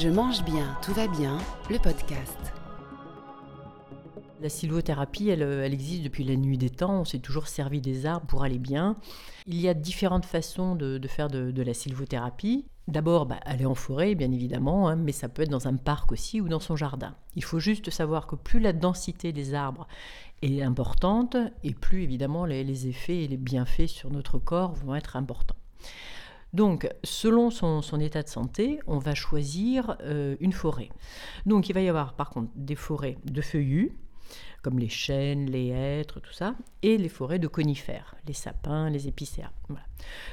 Je mange bien, tout va bien, le podcast. La sylvothérapie, elle, elle, existe depuis la nuit des temps. On s'est toujours servi des arbres pour aller bien. Il y a différentes façons de, faire de, la sylvothérapie. D'abord, bah, aller en forêt, bien évidemment, hein, mais ça peut être dans un parc aussi ou dans son jardin. Il faut juste savoir que plus la densité des arbres est importante, et plus évidemment les effets et les bienfaits sur notre corps vont être importants. Donc, selon son, état de santé, on va choisir euh, une forêt. Donc, il va y avoir par contre des forêts de feuillus, comme les chênes, les hêtres, tout ça, et les forêts de conifères, les sapins, les épicéas.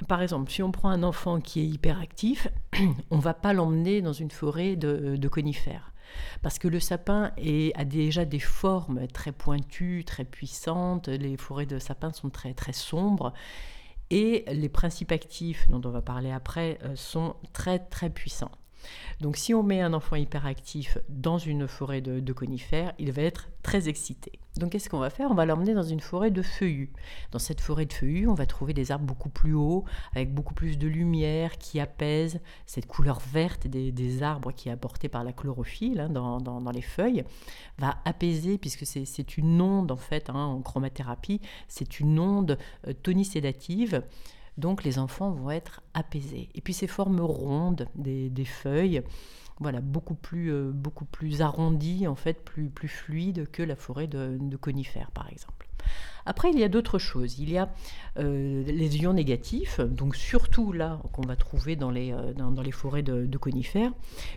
Par exemple, si on prend un enfant qui est hyperactif, on va pas l'emmener dans une forêt de, conifères. Parce que le sapin a déjà des formes très pointues, très puissantes. Les forêts de sapin sont très, très sombres. Et les principes actifs, dont on va parler après, euh, sont très très puissants. Donc si on met un enfant hyperactif dans une forêt de, conifères, il va être très excité. Donc qu'est-ce qu'on va faire? On va l'emmener dans une forêt de feuillus. Dans cette forêt de feuillus, on va trouver des arbres beaucoup plus hauts, avec beaucoup plus de lumière, qui apaise cette couleur verte des, arbres qui est apportée par la chlorophylle hein, dans, les feuilles, va apaiser, puisque c'est une onde en fait, hein, en chromathérapie, c'est une onde euh, tonisédative donc les enfants vont être apaisés. Et puis ces formes rondes des, feuilles, voilà, beaucoup plus, euh, beaucoup plus arrondies, en fait, plus, plus fluides que la forêt de conifères, par exemple. Après, il y a d'autres choses. Il y a euh, les ions négatifs, donc surtout là qu'on va trouver dans les, euh, dans, les forêts de, conifères,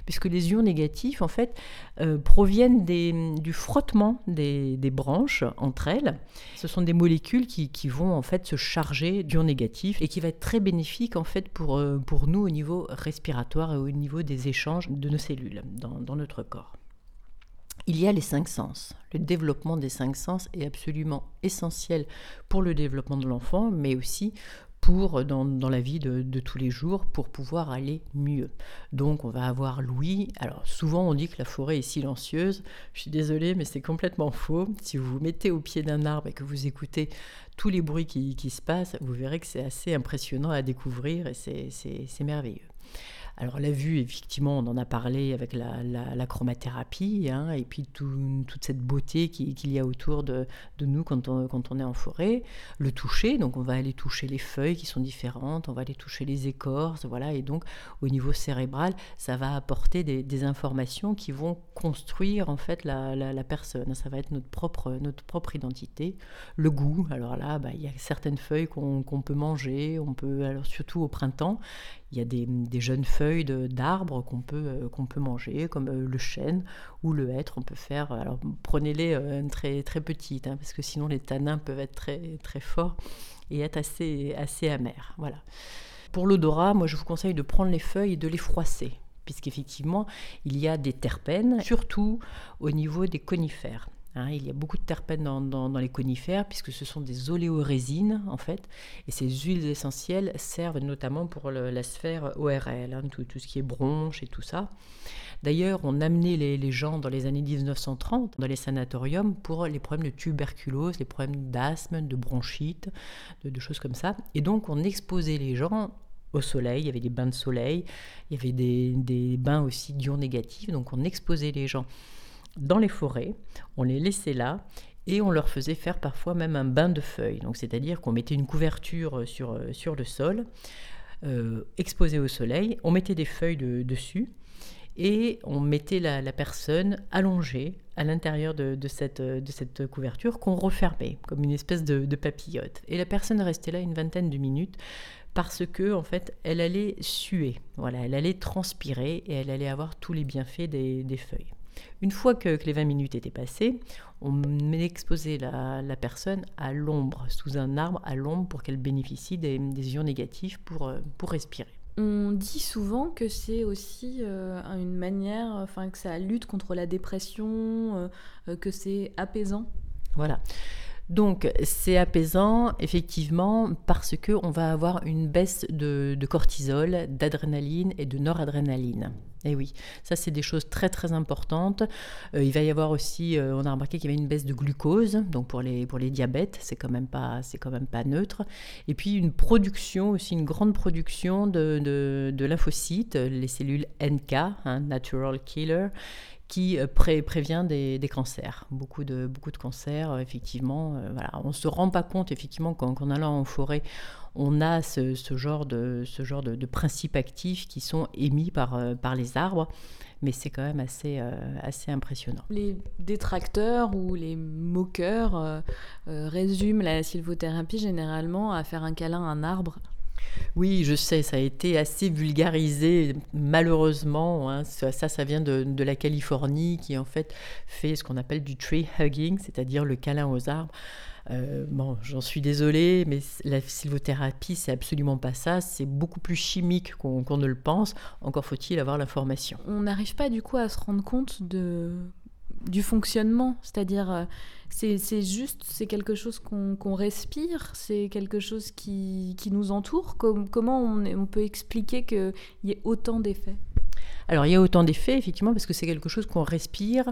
puisque les ions négatifs, en fait, euh, proviennent du frottement des, branches entre elles. Ce sont des molécules qui, vont en fait se charger d'ions négatifs et qui va être très bénéfique en fait pour, pour nous au niveau respiratoire et au niveau des échanges de nos cellules dans notre corps. Il y a les cinq sens. Le développement des cinq sens est absolument essentiel pour le développement de l'enfant, mais aussi pour dans, la vie de, tous les jours pour pouvoir aller mieux. Donc on va avoir l'ouïe. Alors souvent on dit que la forêt est silencieuse. Je suis désolée mais c'est complètement faux. Si vous vous mettez au pied d'un arbre et que vous écoutez tous les bruits qui, qui se passent, vous verrez que c'est assez impressionnant à découvrir et c'est merveilleux. Alors la vue, effectivement, on en a parlé avec la, chromathérapie, hein, et puis toute cette beauté qu'il y a autour de, nous quand on, est en forêt. Le toucher, donc on va aller toucher les feuilles qui sont différentes, on va aller toucher les écorces, voilà, et donc au niveau cérébral, ça va apporter des, informations qui vont construire en fait la, personne. Ça va être notre propre, notre propre identité. Le goût, alors là, bah, il y a certaines feuilles qu'on peut manger, on peut, alors surtout au printemps, il y a des, jeunes feuilles d'arbres qu'on peut, euh, peut manger, comme euh, le chêne ou le hêtre. On peut faire. Alors prenez-les euh, très, très petites, hein, parce que sinon les tanins peuvent être très, très forts et être assez, assez amers. Voilà. Pour l'odorat, moi je vous conseille de prendre les feuilles et de les froisser, puisqu'effectivement il y a des terpènes, surtout au niveau des conifères. Hein, il y a beaucoup de terpènes dans, les conifères puisque ce sont des oléorésines en fait. Et ces huiles essentielles servent notamment pour la sphère ORL, hein, tout, ce qui est bronche et tout ça. D'ailleurs, on amenait les, gens dans les années 1930 dans les sanatoriums pour les problèmes de tuberculose, les problèmes d'asthme, de bronchite, de, choses comme ça. Et donc, on exposait les gens au soleil, il y avait des bains de soleil, il y avait des, des bains aussi d'ions négatifs, donc on exposait les gens dans les forêts, on les laissait là et on leur faisait faire parfois même un bain de feuilles. Donc c'est-à-dire qu'on mettait une couverture sur, euh, sur le sol, euh, exposée au soleil, on mettait des feuilles dessus et on mettait la, personne allongée à l'intérieur de, cette, de cette couverture qu'on refermait comme une espèce de, papillote. Et la personne restait là une vingtaine de minutes parce que en fait elle allait suer, voilà, elle allait transpirer et elle allait avoir tous les bienfaits des feuilles. Une fois que, les 20 minutes étaient passées, on exposait la, la personne à l'ombre, sous un arbre, à l'ombre, pour qu'elle bénéficie des, ions négatifs pour, euh, pour respirer. On dit souvent que c'est aussi euh, une manière, enfin que ça lutte contre la dépression, euh, que c'est apaisant. Voilà. Donc c'est apaisant effectivement parce que on va avoir une baisse de cortisol, d'adrénaline et de noradrénaline. Et eh oui, ça c'est des choses très très importantes. Euh, il va y avoir aussi, euh, on a remarqué qu'il y avait une baisse de glucose, donc pour les, pour les diabètes, c'est quand, même pas, quand même pas neutre. Et puis une production, aussi une grande production de, de, de lymphocytes, les cellules NK, hein, Natural Killer, qui euh, prévient des, cancers. Beaucoup de, beaucoup de cancers, euh, effectivement. Euh, voilà. On ne se rend pas compte, effectivement, qu'en allant en forêt, on a ce, genre, de, ce genre de, principes actifs qui sont émis par, par les arbres. Mais c'est quand même assez, assez impressionnant. Les détracteurs ou les moqueurs résument la sylvothérapie généralement à faire un câlin à un arbre oui, je sais, ça a été assez vulgarisé, malheureusement. Hein. ça, ça vient de, la Californie, qui en fait fait ce qu'on appelle du tree hugging, c'est-à-dire le câlin aux arbres. Euh, bon, j'en suis désolée, mais la sylvothérapie, c'est absolument pas ça. C'est beaucoup plus chimique qu'on ne le pense. Encore faut-il avoir l'information. On n'arrive pas du coup à se rendre compte de du fonctionnement, c'est-à-dire euh, c'est juste, c'est quelque chose qu'on respire, c'est quelque chose qui, nous entoure. comment on, peut expliquer qu'il y ait autant d'effets? Alors il y a autant d'effets, effectivement, parce que c'est quelque chose qu'on respire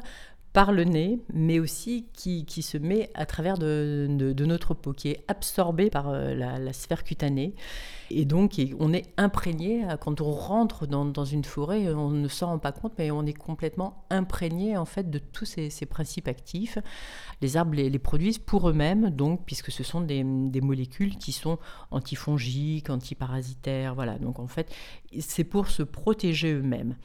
par le nez, mais aussi qui, se met à travers de, notre peau, qui est absorbé par euh, la, sphère cutanée. Et donc, on est imprégné, euh, quand on rentre dans, une forêt, on ne s'en rend pas compte, mais on est complètement imprégné en fait de tous ces, principes actifs. Les arbres les, produisent pour eux-mêmes, donc, puisque ce sont des, des, molécules qui sont antifongiques, antiparasitaires, voilà. Donc, en fait, c'est pour se protéger eux-mêmes.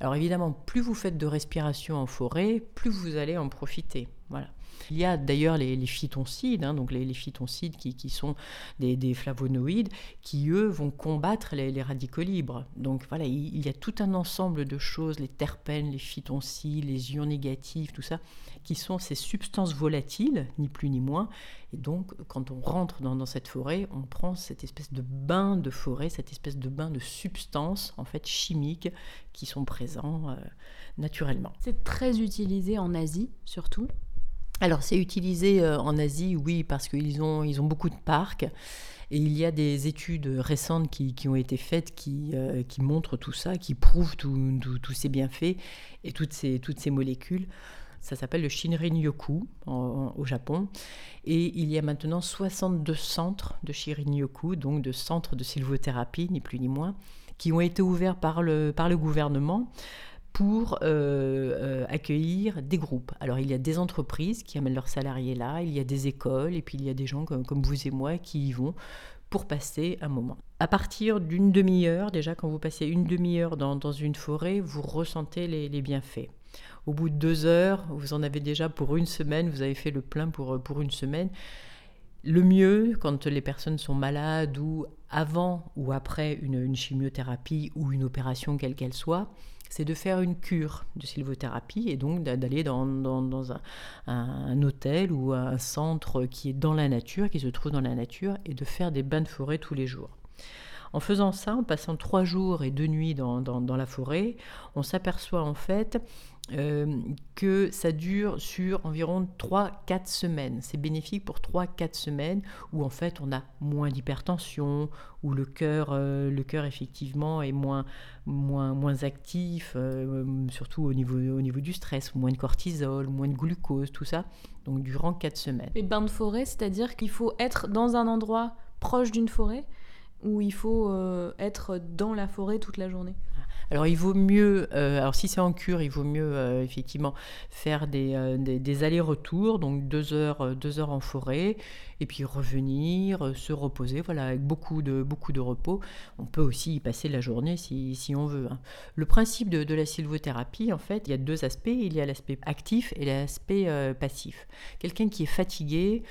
Alors évidemment, plus vous faites de respiration en forêt, plus vous allez en profiter. Voilà. Il y a d'ailleurs les, phytoncides, hein, donc les, phytoncides qui, sont des, flavonoïdes, qui eux vont combattre les, radicaux libres. Donc voilà, il, y a tout un ensemble de choses, les terpènes, les phytoncides, les ions négatifs, tout ça, qui sont ces substances volatiles, ni plus ni moins. Et donc, quand on rentre dans, cette forêt, on prend cette espèce de bain de forêt, cette espèce de bain de substances, en fait, chimiques, qui sont présents euh, naturellement. C'est très utilisé en Asie, surtout. Alors c'est utilisé euh, en Asie, oui, parce qu'ils ont, ils ont beaucoup de parcs. Et il y a des études récentes qui, qui ont été faites qui, euh, qui, montrent tout ça, qui prouvent tous ces bienfaits et toutes ces, toutes ces molécules. Ça s'appelle le Shinrin-yoku au Japon. Et il y a maintenant 62 centres de Shinrin-yoku, donc de centres de sylvothérapie, ni plus ni moins, qui ont été ouverts par le, par le gouvernement pour euh, euh, accueillir des groupes. Alors il y a des entreprises qui amènent leurs salariés là, il y a des écoles, et puis il y a des gens comme, vous et moi qui y vont pour passer un moment. À partir d'une demi-heure, déjà quand vous passez une demi-heure dans, une forêt, vous ressentez les, bienfaits. Au bout de deux heures, vous en avez déjà pour une semaine, vous avez fait le plein pour, pour une semaine. Le mieux, quand les personnes sont malades ou avant ou après une, une chimiothérapie ou une opération quelle qu'elle soit, c'est de faire une cure de sylvothérapie et donc d'aller dans, un, hôtel ou un centre qui est dans la nature, qui se trouve dans la nature, et de faire des bains de forêt tous les jours. En faisant ça, en passant trois jours et deux nuits dans la forêt, on s'aperçoit en fait euh, que ça dure sur environ 3-4 semaines. C'est bénéfique pour 3-4 semaines où en fait on a moins d'hypertension, où le cœur, euh, le effectivement est moins, moins, moins actif, euh, surtout au niveau, au niveau du stress, moins de cortisol, moins de glucose, tout ça. Donc durant 4 semaines. Et bains de forêt, c'est-à-dire qu'il faut être dans un endroit proche d'une forêt ou il faut être dans la forêt toute la journée? Alors il vaut mieux, euh, alors si c'est en cure, il vaut mieux euh, effectivement faire euh, des, des, allers-retours, donc deux heures, deux heures en forêt, et puis revenir, se reposer, voilà, avec beaucoup de, beaucoup de repos. On peut aussi y passer la journée si, si on veut. Hein. Le principe de, de, la sylvothérapie, en fait, il y a deux aspects. Il y a l'aspect actif et l'aspect passif. Quelqu'un qui est fatigué,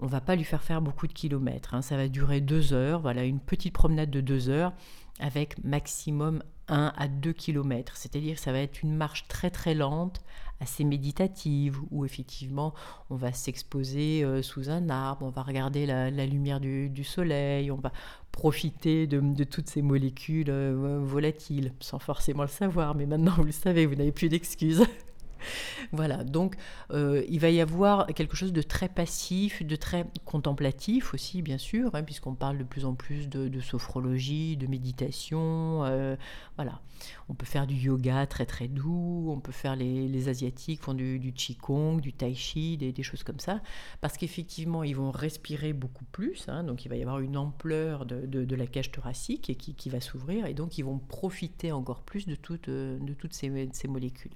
on va pas lui faire faire beaucoup de kilomètres. Hein. Ça va durer deux heures, voilà, une petite promenade de deux heures avec maximum 1 à 2 km. C'est-à-dire que ça va être une marche très très lente, assez méditative, où effectivement on va s'exposer euh, sous un arbre, on va regarder la, lumière du, soleil, on va profiter de, toutes ces molécules euh, volatiles, sans forcément le savoir, mais maintenant vous le savez, vous n'avez plus d'excuses. voilà, donc euh, il va y avoir quelque chose de très passif, de très contemplatif aussi, bien sûr, hein, puisqu'on parle de plus en plus de, sophrologie, de méditation. Euh, voilà, on peut faire du yoga très très doux, on peut faire les, asiatiques font du, du qigong, du tai chi, des, choses comme ça, parce qu'effectivement ils vont respirer beaucoup plus, hein, donc il va y avoir une ampleur de, la cage thoracique qui, qui va s'ouvrir, et donc ils vont profiter encore plus de, de toutes ces molécules.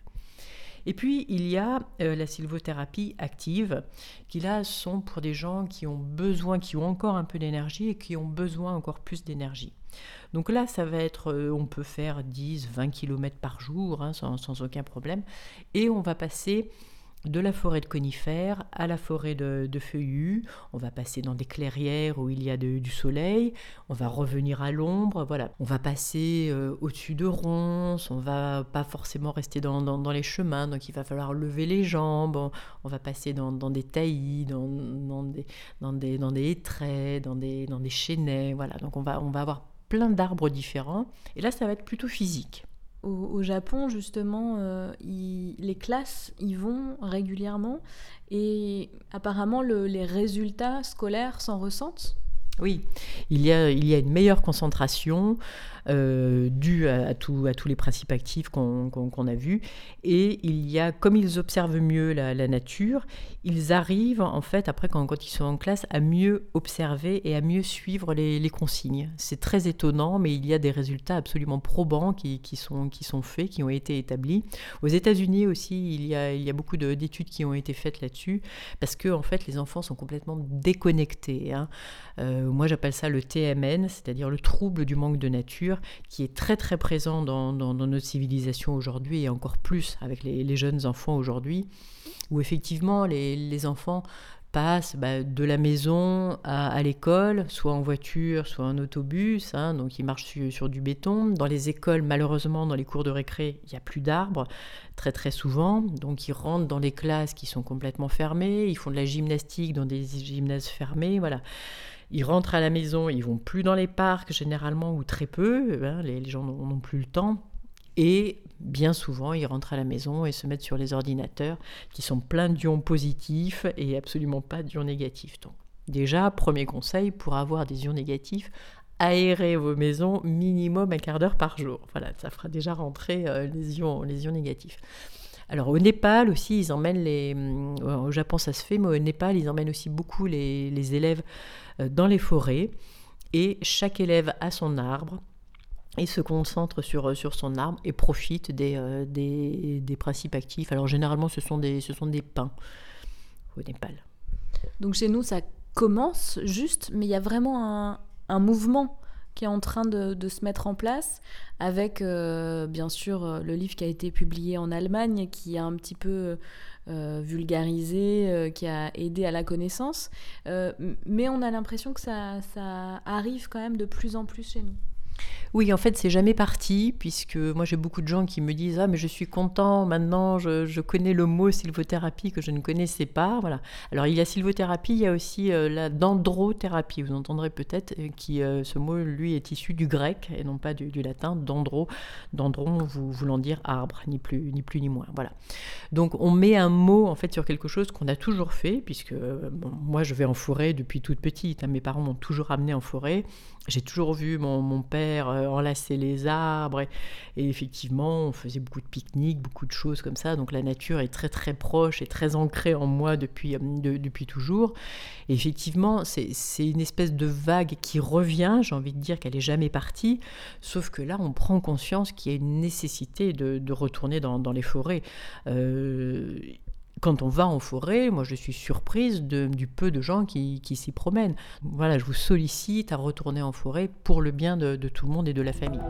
Et puis, il y a euh, la sylvothérapie active, qui là sont pour des gens qui ont besoin, qui ont encore un peu d'énergie et qui ont besoin encore plus d'énergie. Donc là, ça va être, euh, on peut faire 10, 20 km par jour hein, sans, sans, aucun problème. Et on va passer de la forêt de conifères à la forêt de, feuillus. On va passer dans des clairières où il y a du soleil. On va revenir à l'ombre. Voilà. On va passer euh, au-dessus de ronces. On va pas forcément rester dans, les chemins. Donc il va falloir lever les jambes. On, va passer dans, des taillis, dans, des, dans, dans des traits, dans des, chênaies. Voilà. Donc on va avoir plein d'arbres différents. Et là, ça va être plutôt physique au, Japon, justement, euh, les classes y vont régulièrement et apparemment les résultats scolaires s'en ressentent. Oui, il y a, il y a une meilleure concentration euh, dû à, tous les principes actifs qu'on a vus. Et il y a, comme ils observent mieux la, nature, ils arrivent en fait après quand, ils sont en classe à mieux observer et à mieux suivre les, consignes. C'est très étonnant, mais il y a des résultats absolument probants qui, sont, faits, qui ont été établis. Aux États-Unis aussi, il y a, il y a beaucoup d'études qui ont été faites là-dessus, parce que en fait, les enfants sont complètement déconnectés. Hein. Euh, moi, j'appelle ça le TMN, c'est-à-dire le trouble du manque de nature qui est très très présent dans, notre civilisation aujourd'hui et encore plus avec les, jeunes enfants aujourd'hui, où effectivement les, enfants passent bah, de la maison à, l'école, soit en voiture, soit en autobus, hein, donc ils marchent sur, du béton. Dans les écoles, malheureusement, dans les cours de récré, il n'y a plus d'arbres, très très souvent, donc ils rentrent dans les classes qui sont complètement fermées, ils font de la gymnastique dans des gymnases fermés, voilà. Ils rentrent à la maison, ils vont plus dans les parcs généralement ou très peu, hein, les, gens n'ont plus le temps. Et bien souvent, ils rentrent à la maison et se mettent sur les ordinateurs qui sont pleins d'ions positifs et absolument pas d'ions négatifs. Donc, déjà, premier conseil pour avoir des ions négatifs, aérez vos maisons minimum un quart d'heure par jour. Voilà, ça fera déjà rentrer euh, les, ions, les ions négatifs. Alors au Népal aussi, ils emmènent les... Euh, au Japon ça se fait, mais au Népal, ils emmènent aussi beaucoup les, les élèves euh, dans les forêts. Et chaque élève a son arbre et se concentre sur, euh, sur son arbre et profite des, des, des, principes actifs. Alors généralement, ce sont des, ce sont des pins au Népal. Donc chez nous, ça commence juste, mais il y a vraiment un, un mouvement qui est en train de, se mettre en place, avec euh, bien sûr euh, le livre qui a été publié en Allemagne, qui a un petit peu euh, vulgarisé, qui a aidé à la connaissance, mais on a l'impression que ça, ça arrive quand même de plus en plus chez nous. Oui, en fait, c'est jamais parti, puisque moi j'ai beaucoup de gens qui me disent Ah, mais je suis content, maintenant je, connais le mot sylvothérapie que je ne connaissais pas. Voilà. Alors, il y a sylvothérapie, il y a aussi euh, la dendrothérapie, vous entendrez peut-être, euh, qui euh, ce mot, lui, est issu du grec et non pas du, latin, dendro, dendron voulant dire arbre, ni plus, ni plus ni moins. Voilà. Donc, on met un mot en fait sur quelque chose qu'on a toujours fait, puisque moi je vais en forêt depuis toute petite, hein. mes parents m'ont toujours amené en forêt. J'ai toujours vu mon, père enlacer les arbres. Et, effectivement, on faisait beaucoup de pique-niques, beaucoup de choses comme ça. Donc la nature est très très proche et très ancrée en moi depuis, euh, depuis toujours. Et effectivement, c'est une espèce de vague qui revient. J'ai envie de dire qu'elle est jamais partie. Sauf que là, on prend conscience qu'il y a une nécessité de, retourner dans, les forêts. Euh, quand on va en forêt, moi je suis surprise du peu de gens qui, s'y promènent. Voilà, je vous sollicite à retourner en forêt pour le bien de, de tout le monde et de la famille.